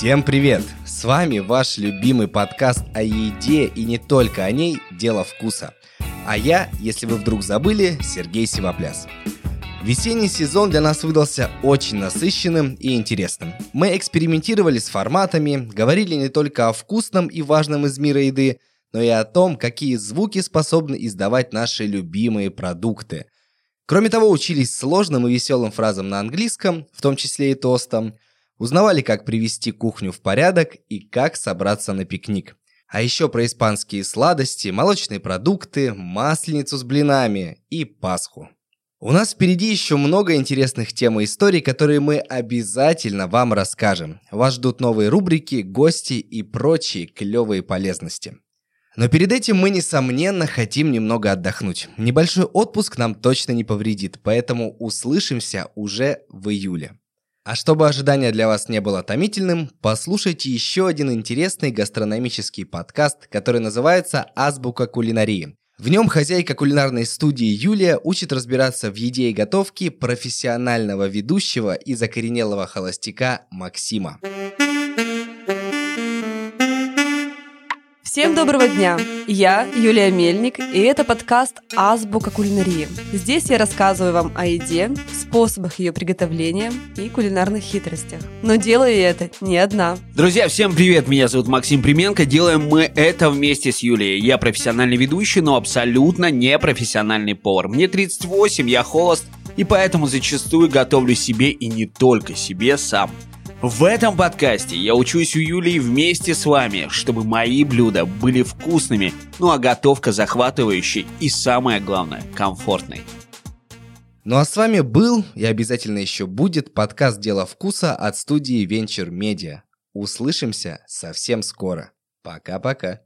Всем привет! С вами ваш любимый подкаст о еде и не только о ней «Дело вкуса». А я, если вы вдруг забыли, Сергей Сивопляс. Весенний сезон для нас выдался очень насыщенным и интересным. Мы экспериментировали с форматами, говорили не только о вкусном и важном из мира еды, но и о том, какие звуки способны издавать наши любимые продукты. Кроме того, учились сложным и веселым фразам на английском, в том числе и тостам, узнавали, как привести кухню в порядок и как собраться на пикник. А еще про испанские сладости, молочные продукты, масленицу с блинами и Пасху. У нас впереди еще много интересных тем и историй, которые мы обязательно вам расскажем. Вас ждут новые рубрики, гости и прочие клевые полезности. Но перед этим мы, несомненно, хотим немного отдохнуть. Небольшой отпуск нам точно не повредит, поэтому услышимся уже в июле. А чтобы ожидание для вас не было томительным, послушайте еще один интересный гастрономический подкаст, который называется «Азбука кулинарии». В нем хозяйка кулинарной студии Юлия учит разбираться в еде и готовке профессионального ведущего и закоренелого холостяка Максима. Всем доброго дня! Я Юлия Мельник, и это подкаст «Азбука кулинарии». Здесь я рассказываю вам о еде, способах ее приготовления и кулинарных хитростях. Но делаю я это не одна. Друзья, всем привет! Меня зовут Максим Применко. Делаем мы это вместе с Юлией. Я профессиональный ведущий, но абсолютно не профессиональный повар. Мне 38, я холост, и поэтому зачастую готовлю себе и не только себе сам. В этом подкасте я учусь у Юлии вместе с вами, чтобы мои блюда были вкусными, ну а готовка захватывающей и самое главное, комфортной. Ну а с вами был и обязательно еще будет подкаст «Дело вкуса» от студии Venture Media. Услышимся совсем скоро. Пока-пока.